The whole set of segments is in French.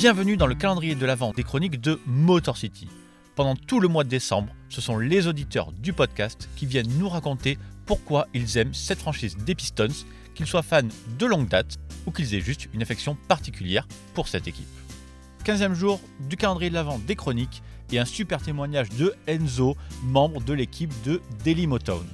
Bienvenue dans le calendrier de l'Avent des chroniques de Motor City. Pendant tout le mois de décembre, ce sont les auditeurs du podcast qui viennent nous raconter pourquoi ils aiment cette franchise des Pistons, qu'ils soient fans de longue date ou qu'ils aient juste une affection particulière pour cette équipe. 15e jour du calendrier de l'Avent des chroniques et un super témoignage de Enzo, membre de l'équipe de Daily Motown.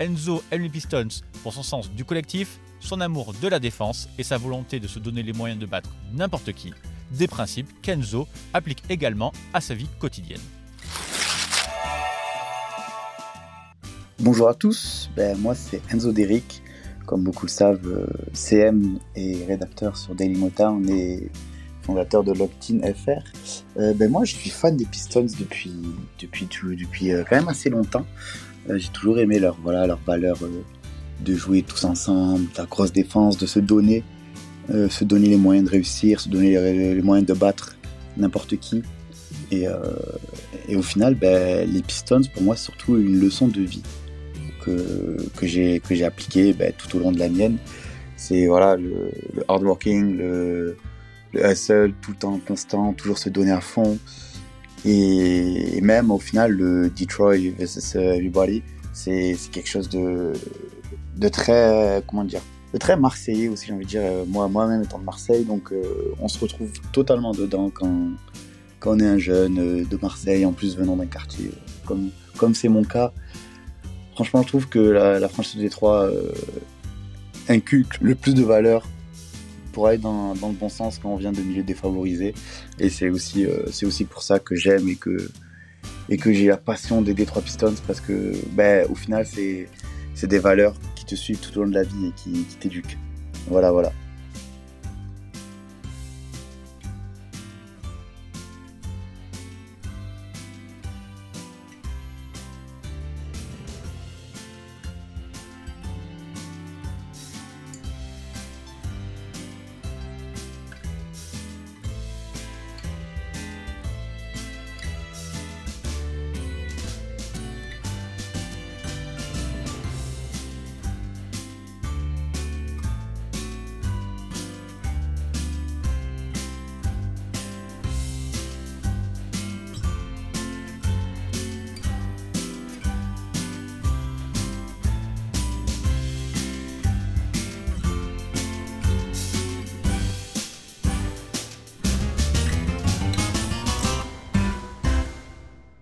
Enzo aime les Pistons pour son sens du collectif, son amour de la défense et sa volonté de se donner les moyens de battre n'importe qui, des principes qu'Enzo applique également à sa vie quotidienne. Bonjour à tous, ben, moi c'est Enzo Derrick, comme beaucoup le savent, euh, CM et rédacteur sur Daily Motown et fondateur de Locked-in FR. Euh, ben, moi je suis fan des Pistons depuis, depuis, depuis euh, quand même assez longtemps. J'ai toujours aimé leur, voilà, leur valeur de jouer tous ensemble, la grosse défense, de se donner, euh, se donner les moyens de réussir, se donner les, moyens de battre n'importe qui. Et, euh, au final, ben, les Pistons, pour moi, c'est surtout une leçon de vie que, que j'ai appliquée ben, tout au long de la mienne. C'est voilà, le, le hard working, le, le hustle, tout le temps constant, toujours se donner à fond. Et, même au final, le Detroit versus Everybody, c'est quelque chose de, de très, comment dire, très marseillais aussi, j'ai envie de dire. Euh, moi, moi-même étant de Marseille, donc euh, on se retrouve totalement dedans quand, on est un jeune euh, de Marseille, en plus venant d'un quartier comme comme c'est mon cas. Franchement, je trouve que la, franchise de Détroit inculque le plus de valeur pour aller dans, le bon sens quand on vient de milieux défavorisés. Et c'est aussi, aussi pour ça que j'aime et que, et que j'ai la passion des Détroit Pistons parce que, ben, au final, c'est des valeurs qui te suivent tout au long de la vie et qui, qui t'éduquent. Voilà, voilà.